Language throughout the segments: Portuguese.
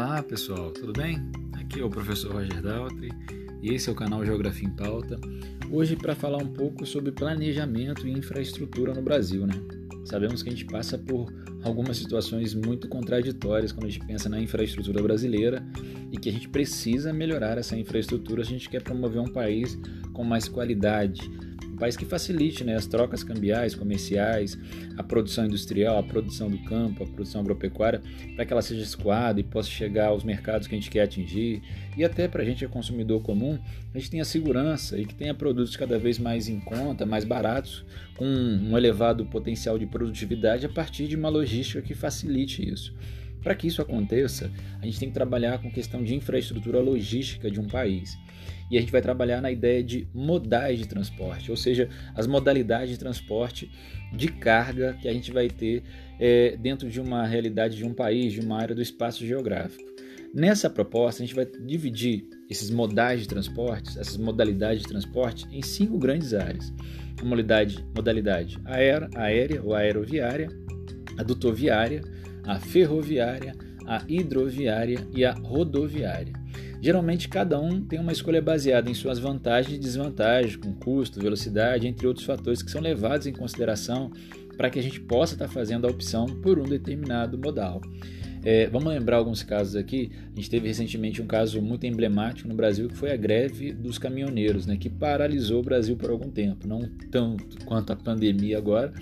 Olá pessoal, tudo bem? Aqui é o professor Roger Daltri e esse é o canal Geografia em Pauta. Hoje para falar um pouco sobre planejamento e infraestrutura no Brasil, né? Sabemos que a gente passa por algumas situações muito contraditórias quando a gente pensa na infraestrutura brasileira e que a gente precisa melhorar essa infraestrutura se a gente quer promover um país com mais qualidade, país que facilite né, as trocas cambiais, comerciais, a produção industrial, a produção do campo, a produção agropecuária, para que ela seja escoada e possa chegar aos mercados que a gente quer atingir. E até para a gente, é consumidor comum, a gente tenha segurança e que tenha produtos cada vez mais em conta, mais baratos, com um elevado potencial de produtividade a partir de uma logística que facilite isso. Para que isso aconteça, a gente tem que trabalhar com questão de infraestrutura logística de um país. E a gente vai trabalhar na ideia de modais de transporte, ou seja, as modalidades de transporte de carga que a gente vai ter é, dentro de uma realidade de um país, de uma área do espaço geográfico. Nessa proposta, a gente vai dividir esses modais de transporte, essas modalidades de transporte, em cinco grandes áreas. A modalidade, modalidade aérea, aérea ou aeroviária, a dutoviária, a ferroviária, a hidroviária e a rodoviária. Geralmente cada um tem uma escolha baseada em suas vantagens e desvantagens, com custo, velocidade, entre outros fatores que são levados em consideração para que a gente possa estar fazendo a opção por um determinado modal. É, vamos lembrar alguns casos aqui. A gente teve recentemente um caso muito emblemático no Brasil que foi a greve dos caminhoneiros, né, que paralisou o Brasil por algum tempo, não tanto quanto a pandemia agora,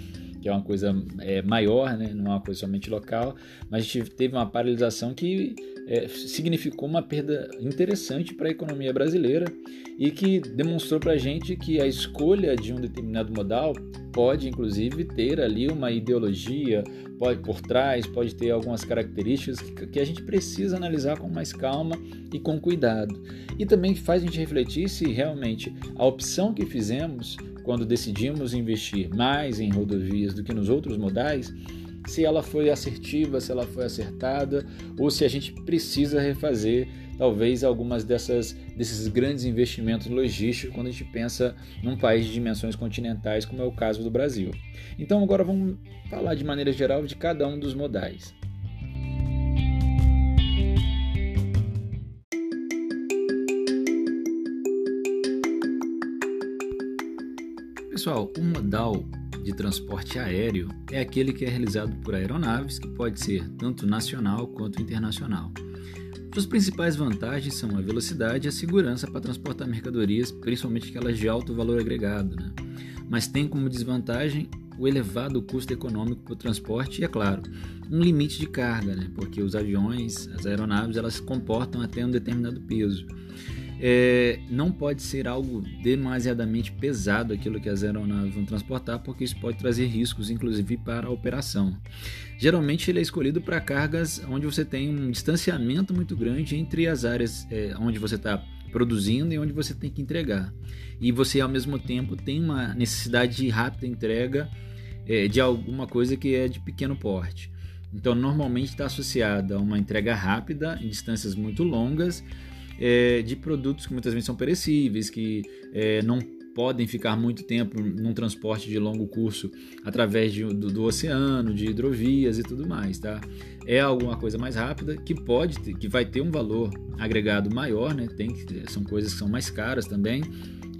que é uma coisa é, maior, né? não é uma coisa somente local, mas a gente teve uma paralisação que é, significou uma perda interessante para a economia brasileira e que demonstrou para a gente que a escolha de um determinado modal pode, inclusive, ter ali uma ideologia pode por trás, pode ter algumas características que, que a gente precisa analisar com mais calma e com cuidado. E também faz a gente refletir se realmente a opção que fizemos quando decidimos investir mais em rodovias do que nos outros modais, se ela foi assertiva, se ela foi acertada, ou se a gente precisa refazer talvez algumas dessas desses grandes investimentos logísticos quando a gente pensa num país de dimensões continentais, como é o caso do Brasil. Então agora vamos falar de maneira geral de cada um dos modais. Pessoal, o modal de transporte aéreo é aquele que é realizado por aeronaves, que pode ser tanto nacional quanto internacional. Suas principais vantagens são a velocidade e a segurança para transportar mercadorias, principalmente aquelas de alto valor agregado, né? mas tem como desvantagem o elevado custo econômico para o transporte e, é claro, um limite de carga, né? porque os aviões, as aeronaves, elas comportam até um determinado peso é, não pode ser algo demasiadamente pesado aquilo que as aeronaves vão transportar, porque isso pode trazer riscos, inclusive para a operação. Geralmente ele é escolhido para cargas onde você tem um distanciamento muito grande entre as áreas é, onde você está produzindo e onde você tem que entregar. E você ao mesmo tempo tem uma necessidade de rápida entrega é, de alguma coisa que é de pequeno porte. Então, normalmente está associada a uma entrega rápida em distâncias muito longas é, de produtos que muitas vezes são perecíveis, que é, não podem ficar muito tempo num transporte de longo curso através de, do, do, oceano, de hidrovias e tudo mais, tá? É alguma coisa mais rápida que pode, ter, que vai ter um valor agregado maior, né? Tem são coisas que são mais caras também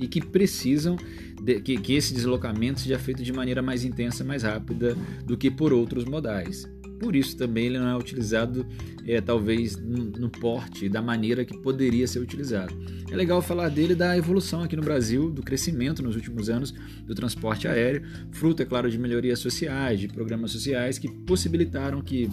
e que precisam de, que, que esse deslocamento seja feito de maneira mais intensa, mais rápida do que por outros modais. Por isso também ele não é utilizado, é, talvez, no, porte da maneira que poderia ser utilizado. É legal falar dele da evolução aqui no Brasil, do crescimento nos últimos anos do transporte aéreo, fruto, é claro, de melhorias sociais, de programas sociais que possibilitaram que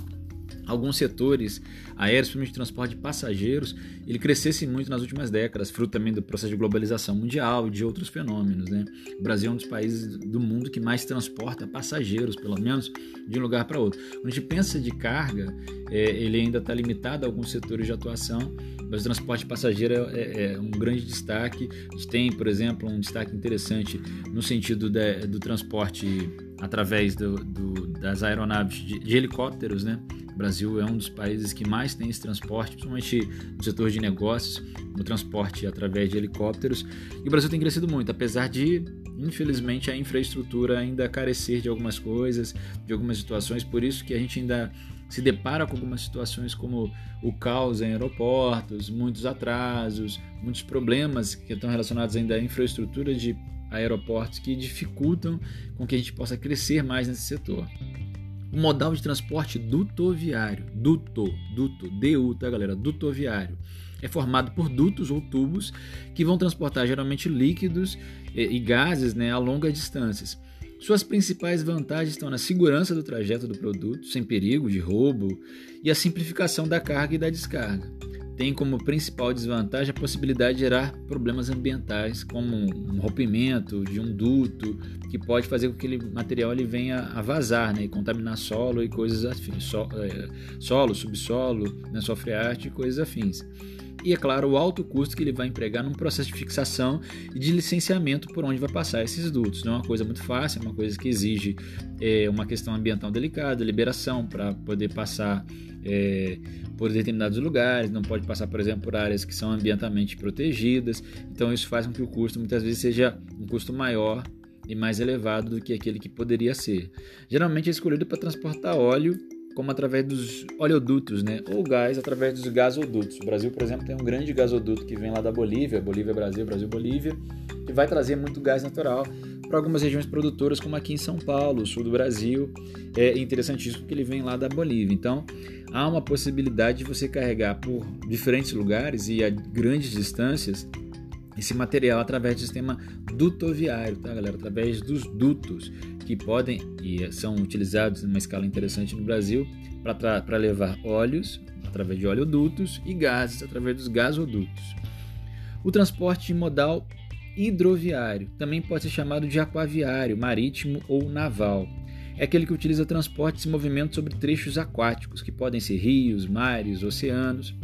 alguns setores aéreos, principalmente de transporte de passageiros, ele crescesse muito nas últimas décadas, fruto também do processo de globalização mundial e de outros fenômenos. Né? O Brasil é um dos países do mundo que mais transporta passageiros, pelo menos, de um lugar para outro. Quando a gente pensa de carga, é, ele ainda está limitado a alguns setores de atuação, mas o transporte passageiro é, é, é, um grande destaque. A gente tem, por exemplo, um destaque interessante no sentido de, do transporte através do, do, das aeronaves de, de helicópteros, né? O Brasil é um dos países que mais tem esse transporte, principalmente no setor de negócios, no transporte através de helicópteros. E o Brasil tem crescido muito, apesar de infelizmente, a infraestrutura ainda carecer de algumas coisas, de algumas situações, por isso que a gente ainda se depara com algumas situações como o caos em aeroportos, muitos atrasos, muitos problemas que estão relacionados ainda à infraestrutura de aeroportos que dificultam com que a gente possa crescer mais nesse setor. O modal de transporte dutoviário, duto, duto, DU, tá galera? Dutoviário. É formado por dutos ou tubos que vão transportar geralmente líquidos e gases né, a longas distâncias. Suas principais vantagens estão na segurança do trajeto do produto, sem perigo de roubo, e a simplificação da carga e da descarga tem como principal desvantagem a possibilidade de gerar problemas ambientais, como um rompimento de um duto, que pode fazer com que aquele material ele venha a vazar né, e contaminar solo e coisas afins, so, é, solo, subsolo, né, sofre arte e coisas afins. E é claro, o alto custo que ele vai empregar num processo de fixação e de licenciamento por onde vai passar esses dutos. Não é uma coisa muito fácil, é uma coisa que exige é, uma questão ambiental delicada, liberação para poder passar é, por determinados lugares, não pode passar, por exemplo, por áreas que são ambientalmente protegidas. Então isso faz com que o custo muitas vezes seja um custo maior e mais elevado do que aquele que poderia ser. Geralmente é escolhido para transportar óleo como através dos oleodutos, né? ou gás através dos gasodutos. O Brasil, por exemplo, tem um grande gasoduto que vem lá da Bolívia, Bolívia Brasil, Brasil Bolívia, que vai trazer muito gás natural para algumas regiões produtoras, como aqui em São Paulo, sul do Brasil. É interessantíssimo porque ele vem lá da Bolívia. Então, há uma possibilidade de você carregar por diferentes lugares e a grandes distâncias esse material através do sistema dutoviário, tá, galera? Através dos dutos que podem e são utilizados numa escala interessante no Brasil para levar óleos através de oleodutos e gases através dos gasodutos. O transporte modal hidroviário, também pode ser chamado de aquaviário, marítimo ou naval. É aquele que utiliza transportes e movimentos sobre trechos aquáticos, que podem ser rios, mares, oceanos.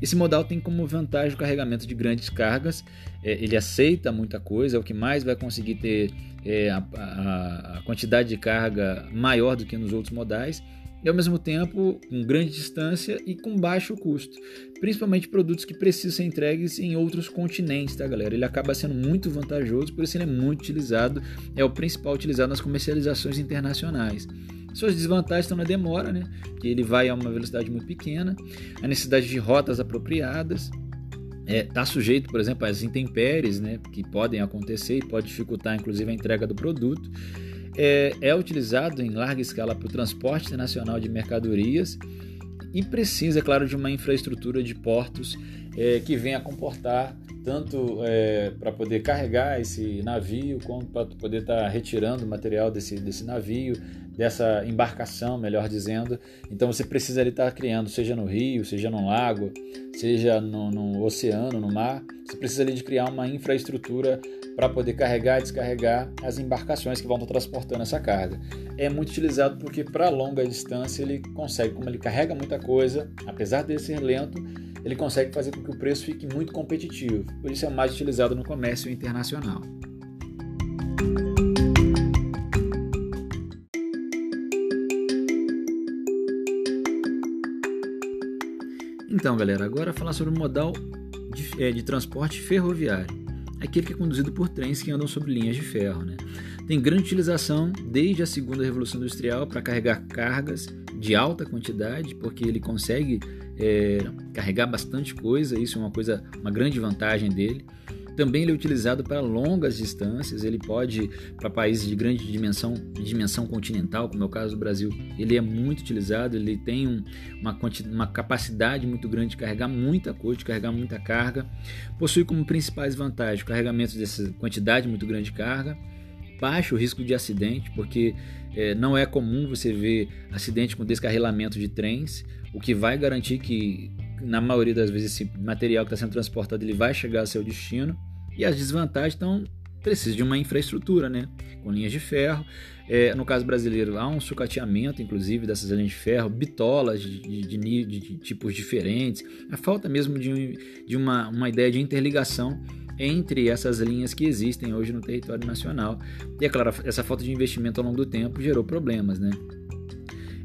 Esse modal tem como vantagem o carregamento de grandes cargas, é, ele aceita muita coisa, é o que mais vai conseguir ter é, a, a, a quantidade de carga maior do que nos outros modais e ao mesmo tempo com grande distância e com baixo custo, principalmente produtos que precisam ser entregues em outros continentes, tá galera? Ele acaba sendo muito vantajoso, por isso ele é muito utilizado, é o principal utilizado nas comercializações internacionais. Suas desvantagens estão na demora, né? Que ele vai a uma velocidade muito pequena, a necessidade de rotas apropriadas, está é, tá sujeito, por exemplo, às intempéries, né? Que podem acontecer e pode dificultar, inclusive, a entrega do produto é, é utilizado em larga escala para o transporte internacional de mercadorias e precisa, claro, de uma infraestrutura de portos é, que venha comportar tanto é, para poder carregar esse navio, quanto para poder estar tá retirando material desse, desse navio, dessa embarcação, melhor dizendo. Então você precisa ali estar criando, seja no rio, seja no lago, seja no, no oceano, no mar, você precisa ali de criar uma infraestrutura para poder carregar e descarregar as embarcações que vão estar transportando essa carga. É muito utilizado porque para longa distância ele consegue, como ele carrega muita coisa, apesar de ser lento, ele consegue fazer com que o preço fique muito competitivo. Por isso é mais utilizado no comércio internacional. Então, galera, agora falar sobre o modal de, é, de transporte ferroviário aquele que é conduzido por trens que andam sobre linhas de ferro. Né? Tem grande utilização desde a segunda revolução industrial para carregar cargas de alta quantidade, porque ele consegue é, carregar bastante coisa, isso é uma coisa, uma grande vantagem dele. Também ele é utilizado para longas distâncias, ele pode, para países de grande dimensão, dimensão continental, como é o caso do Brasil, ele é muito utilizado, ele tem um, uma, uma capacidade muito grande de carregar muita coisa, de carregar muita carga. Possui como principais vantagens o carregamento dessa quantidade muito grande de carga, baixo risco de acidente, porque é, não é comum você ver acidente com descarrilamento de trens, o que vai garantir que na maioria das vezes esse material que está sendo transportado ele vai chegar ao seu destino. E as desvantagens estão precisa de uma infraestrutura, né? Com linhas de ferro. É, no caso brasileiro, há um sucateamento, inclusive, dessas linhas de ferro, bitolas de, de, de, de tipos diferentes. A falta mesmo de, de uma, uma ideia de interligação entre essas linhas que existem hoje no território nacional. E é claro, essa falta de investimento ao longo do tempo gerou problemas, né?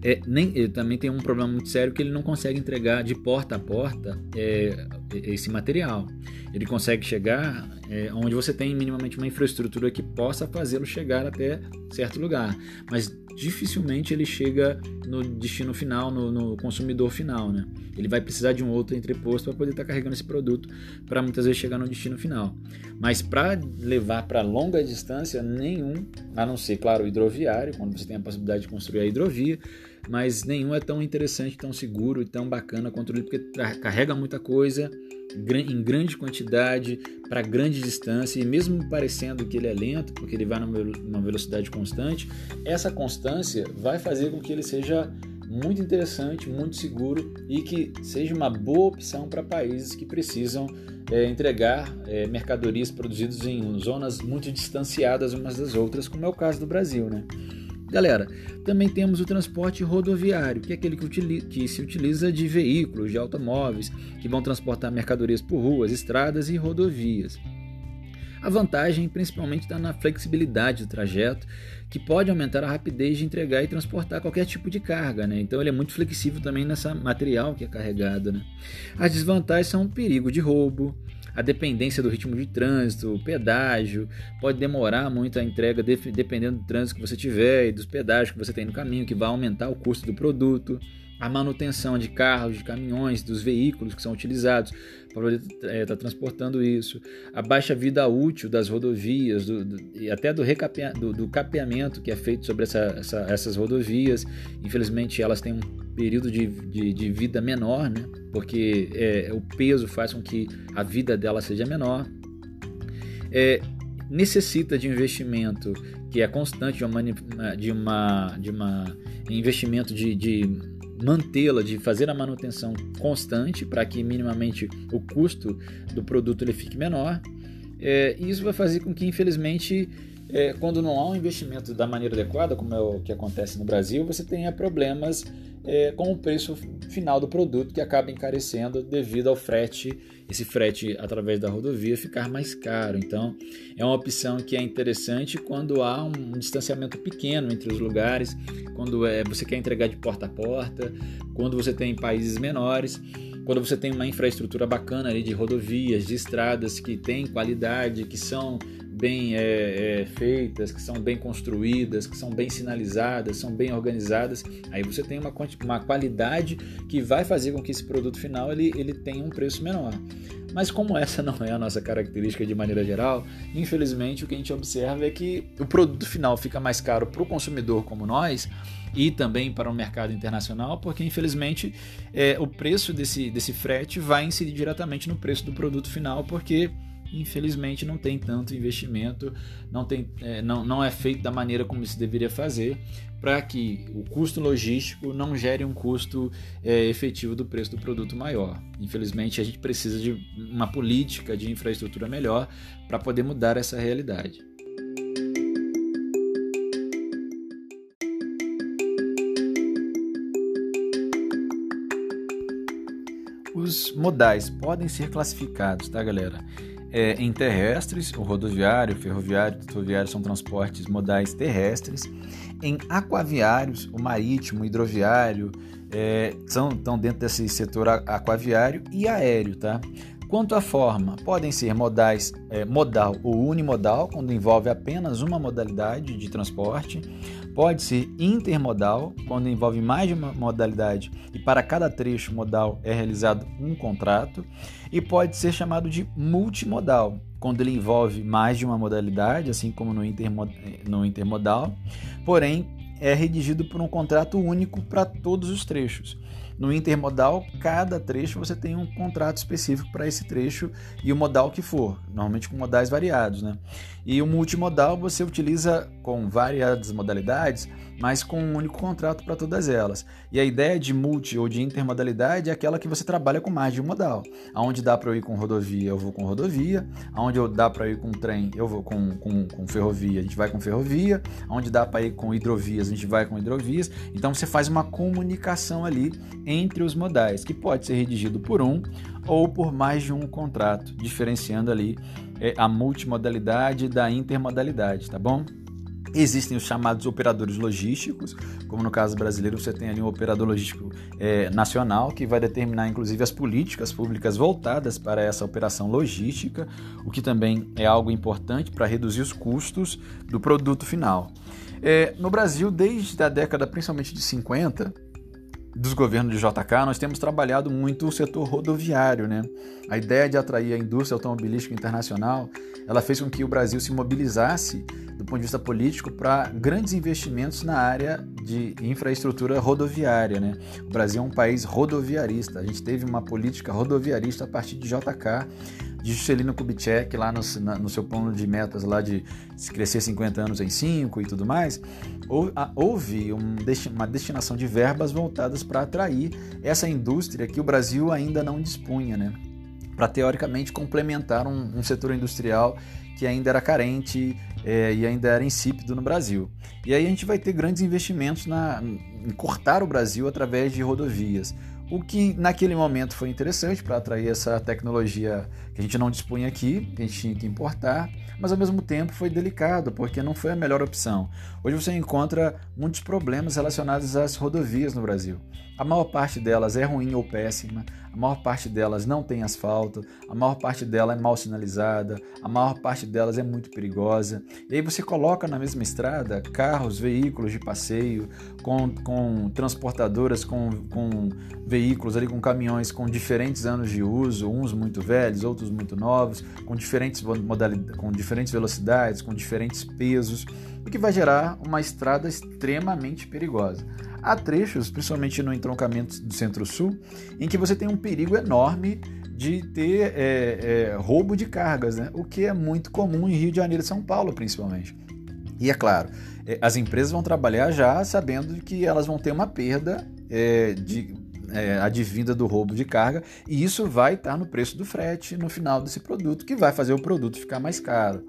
É, nem, ele também tem um problema muito sério que ele não consegue entregar de porta a porta é, esse material. Ele consegue chegar é, onde você tem minimamente uma infraestrutura que possa fazê-lo chegar até certo lugar, mas dificilmente ele chega no destino final, no, no consumidor final, né? Ele vai precisar de um outro entreposto para poder estar tá carregando esse produto para muitas vezes chegar no destino final. Mas para levar para longa distância, nenhum, a não ser, claro, o hidroviário, quando você tem a possibilidade de construir a hidrovia, mas nenhum é tão interessante, tão seguro e tão bacana quanto ele, porque carrega muita coisa em grande quantidade, para grande distância, e mesmo parecendo que ele é lento, porque ele vai numa velocidade constante, essa constância vai fazer com que ele seja muito interessante, muito seguro e que seja uma boa opção para países que precisam é, entregar é, mercadorias produzidas em zonas muito distanciadas umas das outras, como é o caso do Brasil, né? Galera, também temos o transporte rodoviário, que é aquele que, utiliza, que, se utiliza de veículos, de automóveis, que vão transportar mercadorias por ruas, estradas e rodovias. A vantagem principalmente está na flexibilidade do trajeto, que pode aumentar a rapidez de entregar e transportar qualquer tipo de carga, né? Então ele é muito flexível também nessa material que é carregado, né? As desvantagens são o perigo de roubo, a dependência do ritmo de trânsito, o pedágio, pode demorar muito a entrega dependendo do trânsito que você tiver e dos pedágios que você tem no caminho, que vai aumentar o custo do produto. A manutenção de carros, de caminhões, dos veículos que são utilizados para poder estar é, tá transportando isso, a baixa vida útil das rodovias do, do, e até do, recapea, do, do, capeamento que é feito sobre essa, essa, essas rodovias. Infelizmente, elas têm um período de, de, de vida menor, né? porque é, o peso faz com que a vida dela seja menor. É, necessita de investimento que é constante, de uma, de uma, de uma investimento de, de mantê-la, de fazer a manutenção constante para que minimamente o custo do produto ele fique menor. É, isso vai fazer com que, infelizmente, é, quando não há um investimento da maneira adequada, como é o que acontece no Brasil, você tenha problemas é, com o preço final do produto que acaba encarecendo devido ao frete, esse frete através da rodovia ficar mais caro. Então, é uma opção que é interessante quando há um distanciamento pequeno entre os lugares, quando é, você quer entregar de porta a porta, quando você tem países menores quando você tem uma infraestrutura bacana ali de rodovias, de estradas que tem qualidade, que são bem é, é, feitas, que são bem construídas, que são bem sinalizadas, são bem organizadas, aí você tem uma, uma qualidade que vai fazer com que esse produto final ele, ele tenha um preço menor. Mas como essa não é a nossa característica de maneira geral, infelizmente o que a gente observa é que o produto final fica mais caro para o consumidor como nós e também para o mercado internacional, porque infelizmente é, o preço desse, desse frete vai incidir diretamente no preço do produto final, porque infelizmente não tem tanto investimento, não, tem, é, não, não é feito da maneira como se deveria fazer, para que o custo logístico não gere um custo é, efetivo do preço do produto maior. Infelizmente, a gente precisa de uma política de infraestrutura melhor para poder mudar essa realidade. Os modais podem ser classificados, tá, galera? É, em terrestres, o rodoviário, ferroviário, rodoviário são transportes modais terrestres. Em aquaviários, o marítimo, o hidroviário, é, são, estão dentro desse setor aquaviário e aéreo, tá? Quanto à forma, podem ser modais, é, modal ou unimodal, quando envolve apenas uma modalidade de transporte. Pode ser intermodal, quando envolve mais de uma modalidade e para cada trecho modal é realizado um contrato. E pode ser chamado de multimodal, quando ele envolve mais de uma modalidade, assim como no, no intermodal, porém é redigido por um contrato único para todos os trechos. No intermodal, cada trecho você tem um contrato específico para esse trecho e o modal que for, normalmente com modais variados, né? E o multimodal você utiliza com variadas modalidades, mas com um único contrato para todas elas. E a ideia de multi ou de intermodalidade é aquela que você trabalha com mais de um modal. Aonde dá para eu ir com rodovia, eu vou com rodovia. Aonde eu dá para ir com trem, eu vou com, com, com ferrovia, a gente vai com ferrovia. Aonde dá para ir com hidrovias, a gente vai com hidrovias. Então você faz uma comunicação ali entre os modais, que pode ser redigido por um ou por mais de um contrato, diferenciando ali é, a multimodalidade da intermodalidade, tá bom? Existem os chamados operadores logísticos, como no caso brasileiro você tem ali um operador logístico é, nacional que vai determinar inclusive as políticas públicas voltadas para essa operação logística, o que também é algo importante para reduzir os custos do produto final. É, no Brasil, desde a década principalmente de 50, dos governos de JK, nós temos trabalhado muito o setor rodoviário, né? A ideia de atrair a indústria automobilística internacional, ela fez com que o Brasil se mobilizasse do ponto de vista político para grandes investimentos na área de infraestrutura rodoviária, né? O Brasil é um país rodoviarista. A gente teve uma política rodoviarista a partir de JK de Juscelino Kubitschek lá no, na, no, seu plano de metas lá de crescer 50 anos em 5 e tudo mais, houve um, uma destinação de verbas voltadas para atrair essa indústria que o Brasil ainda não dispunha, né? para teoricamente complementar um, um, setor industrial que ainda era carente é, e ainda era insípido no Brasil. E aí a gente vai ter grandes investimentos na, em cortar o Brasil através de rodovias. O que naquele momento foi interessante para atrair essa tecnologia que a gente não dispunha aqui, que a gente tinha que importar, mas ao mesmo tempo foi delicado, porque não foi a melhor opção. Hoje você encontra muitos problemas relacionados às rodovias no Brasil. A maior parte delas é ruim ou péssima, a maior parte delas não tem asfalto, a maior parte dela é mal sinalizada, a maior parte delas é muito perigosa. E aí você coloca na mesma estrada carros, veículos de passeio, com, com transportadoras, com, com veículos ali, com caminhões com diferentes anos de uso, uns muito velhos, outros muito novos, com diferentes modalidades, com diferentes velocidades, com diferentes pesos, o que vai gerar uma estrada extremamente perigosa. Há trechos, principalmente no entroncamento do Centro-Sul, em que você tem um perigo enorme de ter é, é, roubo de cargas, né? o que é muito comum em Rio de Janeiro e São Paulo, principalmente. E é claro, é, as empresas vão trabalhar já sabendo que elas vão ter uma perda é, de, é, advinda do roubo de carga, e isso vai estar no preço do frete no final desse produto, que vai fazer o produto ficar mais caro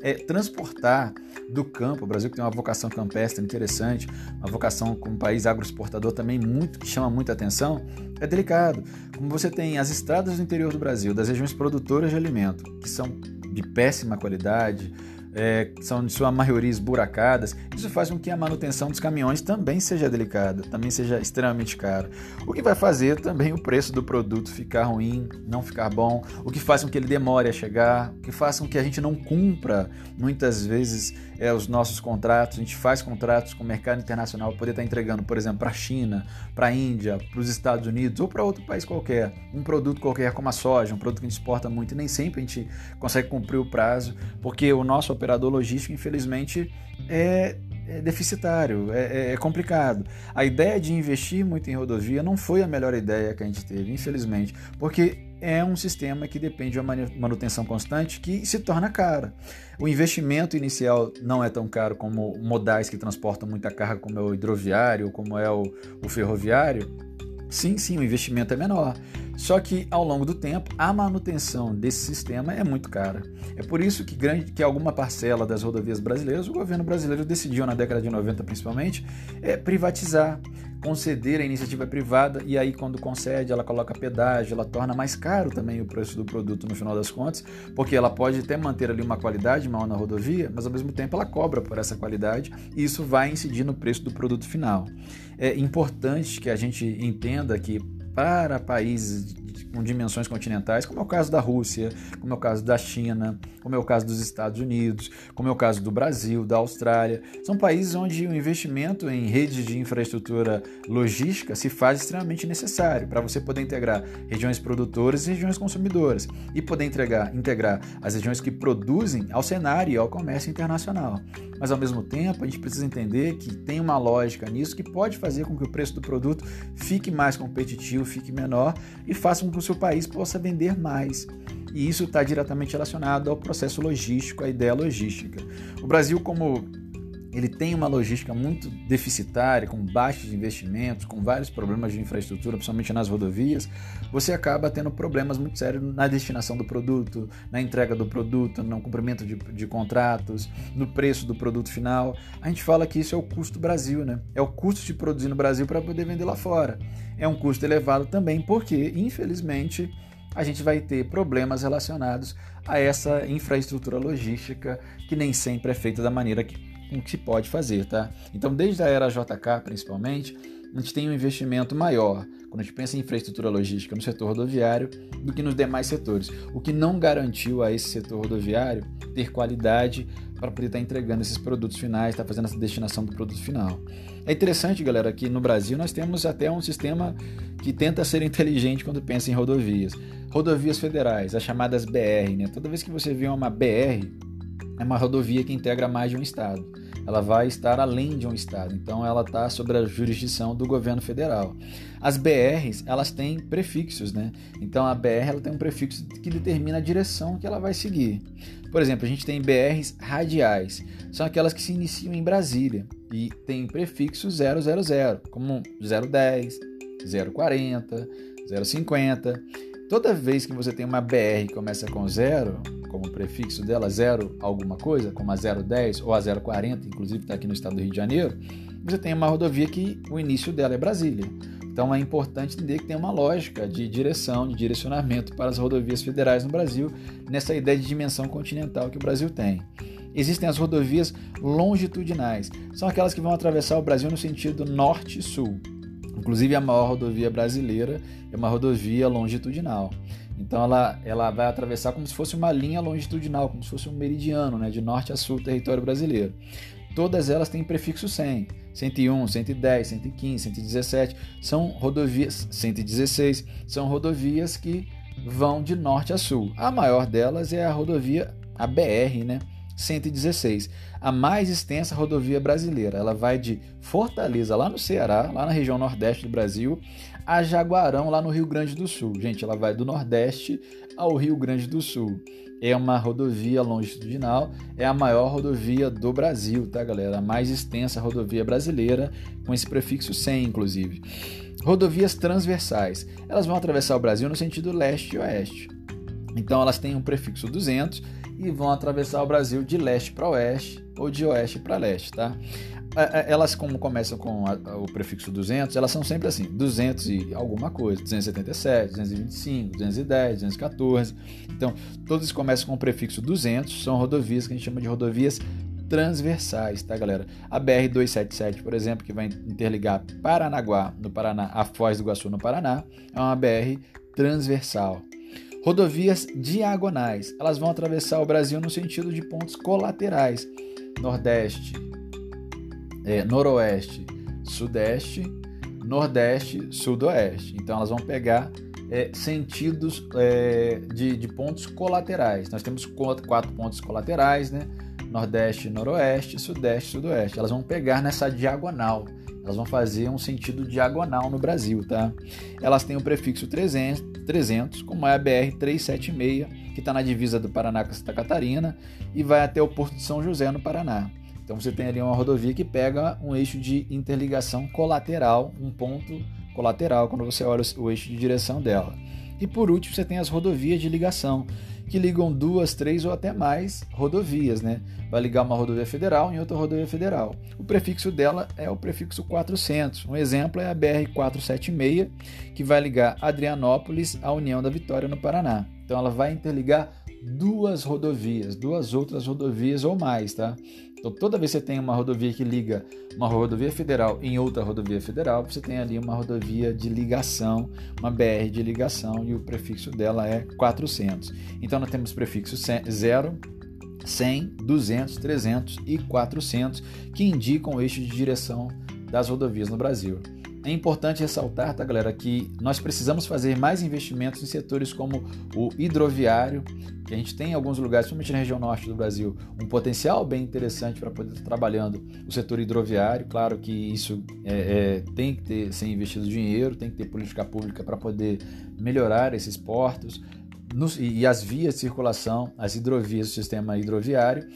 é, transportar do campo, o Brasil tem uma vocação campestre interessante, uma vocação como país agroexportador também muito que chama muita atenção, é delicado. Como você tem as estradas do interior do Brasil, das regiões produtoras de alimento, que são de péssima qualidade, é, são de sua maioria esburacadas, isso faz com que a manutenção dos caminhões também seja delicada, também seja extremamente cara. O que vai fazer também o preço do produto ficar ruim, não ficar bom, o que faz com que ele demore a chegar, o que faz com que a gente não cumpra muitas vezes é, os nossos contratos. A gente faz contratos com o mercado internacional poder estar entregando, por exemplo, para a China, para a Índia, para os Estados Unidos ou para outro país qualquer, um produto qualquer como a soja, um produto que a gente exporta muito e nem sempre a gente consegue cumprir o prazo, porque o nosso operador logístico, infelizmente, é, é deficitário, é, é, é, complicado. A ideia de investir muito em rodovia não foi a melhor ideia que a gente teve, infelizmente, porque é um sistema que depende de uma manutenção constante que se torna cara. O investimento inicial não é tão caro como modais que transportam muita carga, como é o hidroviário, como é o, o ferroviário. Sim, sim, o investimento é menor. Só que ao longo do tempo, a manutenção desse sistema é muito cara. É por isso que, grande, que alguma parcela das rodovias brasileiras, o governo brasileiro decidiu, na década de 90 principalmente, é, privatizar, conceder a iniciativa privada e aí, quando concede, ela coloca pedágio, ela torna mais caro também o preço do produto no final das contas, porque ela pode até manter ali uma qualidade maior na rodovia, mas ao mesmo tempo ela cobra por essa qualidade e isso vai incidir no preço do produto final. É importante que a gente entenda que para países com dimensões continentais, como é o caso da Rússia, como é o caso da China, como é o caso dos Estados Unidos, como é o caso do Brasil, da Austrália. São países onde o investimento em redes de infraestrutura logística se faz extremamente necessário para você poder integrar regiões produtoras e regiões consumidoras e poder entregar, integrar as regiões que produzem ao cenário e ao comércio internacional. Mas ao mesmo tempo, a gente precisa entender que tem uma lógica nisso que pode fazer com que o preço do produto fique mais competitivo, fique menor e faça com que o seu país possa vender mais. E isso está diretamente relacionado ao processo logístico, à ideia logística. O Brasil, como ele tem uma logística muito deficitária, com baixos investimentos, com vários problemas de infraestrutura, principalmente nas rodovias, você acaba tendo problemas muito sérios na destinação do produto, na entrega do produto, no cumprimento de, de contratos, no preço do produto final. A gente fala que isso é o custo Brasil, né? É o custo de produzir no Brasil para poder vender lá fora. É um custo elevado também, porque, infelizmente, a gente vai ter problemas relacionados a essa infraestrutura logística que nem sempre é feita da maneira que com o que se pode fazer, tá? Então, desde a era JK, principalmente, a gente tem um investimento maior quando a gente pensa em infraestrutura logística no setor rodoviário do que nos demais setores, o que não garantiu a esse setor rodoviário ter qualidade para poder estar tá entregando esses produtos finais, estar tá fazendo essa destinação do produto final. É interessante, galera, que no Brasil nós temos até um sistema que tenta ser inteligente quando pensa em rodovias. Rodovias federais, as chamadas BR, né? Toda vez que você vê uma BR, é uma rodovia que integra mais de um estado ela vai estar além de um estado, então ela está sob a jurisdição do governo federal. As BRs, elas têm prefixos, né? Então a BR ela tem um prefixo que determina a direção que ela vai seguir. Por exemplo, a gente tem BRs radiais, são aquelas que se iniciam em Brasília e tem prefixo 000, como 010, 040, 050. Toda vez que você tem uma BR que começa com zero, como prefixo dela, zero alguma coisa, como a 010 ou a 040, inclusive está aqui no estado do Rio de Janeiro, você tem uma rodovia que o início dela é Brasília. Então é importante entender que tem uma lógica de direção, de direcionamento para as rodovias federais no Brasil, nessa ideia de dimensão continental que o Brasil tem. Existem as rodovias longitudinais, são aquelas que vão atravessar o Brasil no sentido norte-sul. Inclusive, a maior rodovia brasileira é uma rodovia longitudinal. Então, ela, ela vai atravessar como se fosse uma linha longitudinal, como se fosse um meridiano, né, de norte a sul, território brasileiro. Todas elas têm prefixo 100, 101, 110, 115, 117. São rodovias, 116, são rodovias que vão de norte a sul. A maior delas é a rodovia, a BR, né? 116, a mais extensa rodovia brasileira. Ela vai de Fortaleza, lá no Ceará, lá na região nordeste do Brasil, a Jaguarão, lá no Rio Grande do Sul. Gente, ela vai do Nordeste ao Rio Grande do Sul. É uma rodovia longitudinal, é a maior rodovia do Brasil, tá, galera? A mais extensa rodovia brasileira, com esse prefixo 100, inclusive. Rodovias transversais. Elas vão atravessar o Brasil no sentido leste e oeste. Então, elas têm um prefixo 200 e vão atravessar o Brasil de leste para oeste ou de oeste para leste, tá? É, é, elas, como começam com o prefixo 200, elas são sempre assim, 200 e alguma coisa, 277, 225, 210, 214. Então, todos começam com o prefixo 200, são rodovias que a gente chama de rodovias transversais, tá, galera? A BR 277, por exemplo, que vai interligar Paranaguá, no Paraná, a Foz do Iguaçu, no Paraná, é uma BR transversal. Rodovias diagonais. Elas vão atravessar o Brasil no sentido de pontos colaterais. Nordeste, é, Noroeste, Sudeste, Nordeste, Sudoeste. Então elas vão pegar é, sentidos é, de, de, pontos colaterais. Nós temos quatro pontos colaterais, né? Nordeste, Noroeste, Sudeste, Sudoeste. Elas vão pegar nessa diagonal. Elas vão fazer um sentido diagonal no Brasil, tá? Elas têm o prefixo 300, 300 como é a BR 376, que está na divisa do Paraná com Santa Catarina e vai até o Porto de São José, no Paraná. Então você tem ali uma rodovia que pega um eixo de interligação colateral, um ponto colateral quando você olha o eixo de direção dela. E por último, você tem as rodovias de ligação, que ligam duas, três ou até mais rodovias, né? Vai ligar uma rodovia federal em outra rodovia federal. O prefixo dela é o prefixo 400. Um exemplo é a BR 476, que vai ligar Adrianópolis à União da Vitória no Paraná. Então ela vai interligar duas rodovias, duas outras rodovias ou mais, tá? Então, toda vez que você tem uma rodovia que liga uma rodovia federal em outra rodovia federal, você tem ali uma rodovia de ligação, uma BR de ligação, e o prefixo dela é 400. Então, nós temos prefixo 0, 100, 200, 300 e 400, que indicam o eixo de direção das rodovias no Brasil. É importante ressaltar, tá, galera, que nós precisamos fazer mais investimentos em setores como o hidroviário, que a gente tem em alguns lugares, principalmente na região norte do Brasil, um potencial bem interessante para poder estar trabalhando o setor hidroviário. Claro que isso é, é, tem que ter, ser investido dinheiro, tem que ter política pública para poder melhorar esses portos nos, e, e as vias de circulação, as hidrovias do sistema hidroviário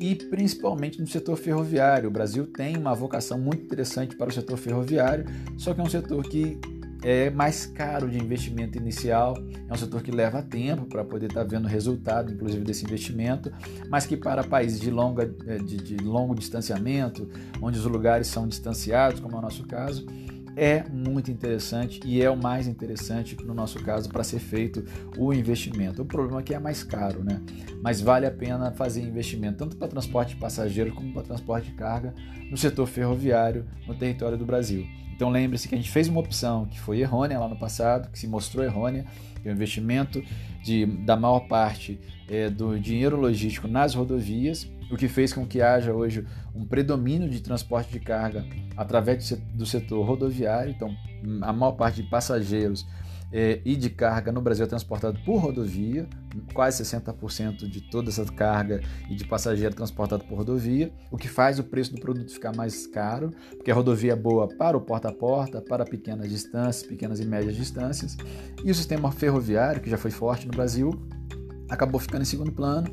e principalmente no setor ferroviário. O Brasil tem uma vocação muito interessante para o setor ferroviário, só que é um setor que é mais caro de investimento inicial, é um setor que leva tempo para poder estar tá vendo resultado, inclusive desse investimento, mas que para países de, longa, é, de, de longo distanciamento, onde os lugares são distanciados, como é o nosso caso, é muito interessante e é o mais interessante no nosso caso para ser feito o investimento. O problema é que é mais caro, né? Mas vale a pena fazer investimento tanto para transporte de passageiros como para transporte de carga no setor ferroviário no território do Brasil. Então lembre-se que a gente fez uma opção que foi errônea lá no passado, que se mostrou errôea, que é o investimento de, da maior parte é, do dinheiro logístico nas rodovias, o que fez com que haja hoje um predomínio de transporte de carga através do setor rodoviário. Então, a maior parte de passageiros é, e de carga no Brasil é transportado por rodovia, quase 60% de toda essa carga e de passageiro é transportado por rodovia, o que faz o preço do produto ficar mais caro, porque a rodovia é boa para o porta a porta, para pequenas distâncias, pequenas e médias distâncias, e o sistema ferroviário, que já foi forte no Brasil, acabou ficando em segundo plano.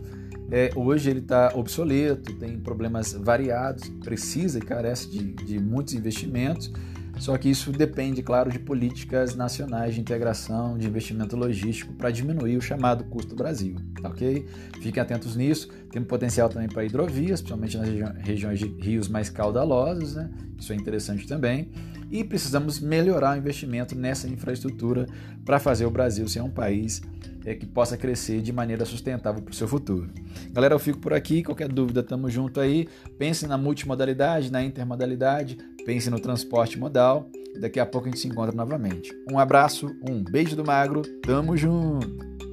É, hoje ele está obsoleto, tem problemas variados, precisa e carece de, de muitos investimentos só que isso depende, claro, de políticas nacionais de integração, de investimento logístico para diminuir o chamado custo Brasil, tá ok? Fiquem atentos nisso. Tem potencial também para hidrovias, principalmente nas regi regiões de rios mais caudalosos, né? Isso é interessante também. E precisamos melhorar o investimento nessa infraestrutura para fazer o Brasil ser um país é, que possa crescer de maneira sustentável para o seu futuro. Galera, eu fico por aqui. Qualquer dúvida, tamo junto aí. Pense na multimodalidade, na intermodalidade pense no transporte modal. Daqui a pouco a gente se encontra novamente. Um abraço, um beijo do magro, tamo junto!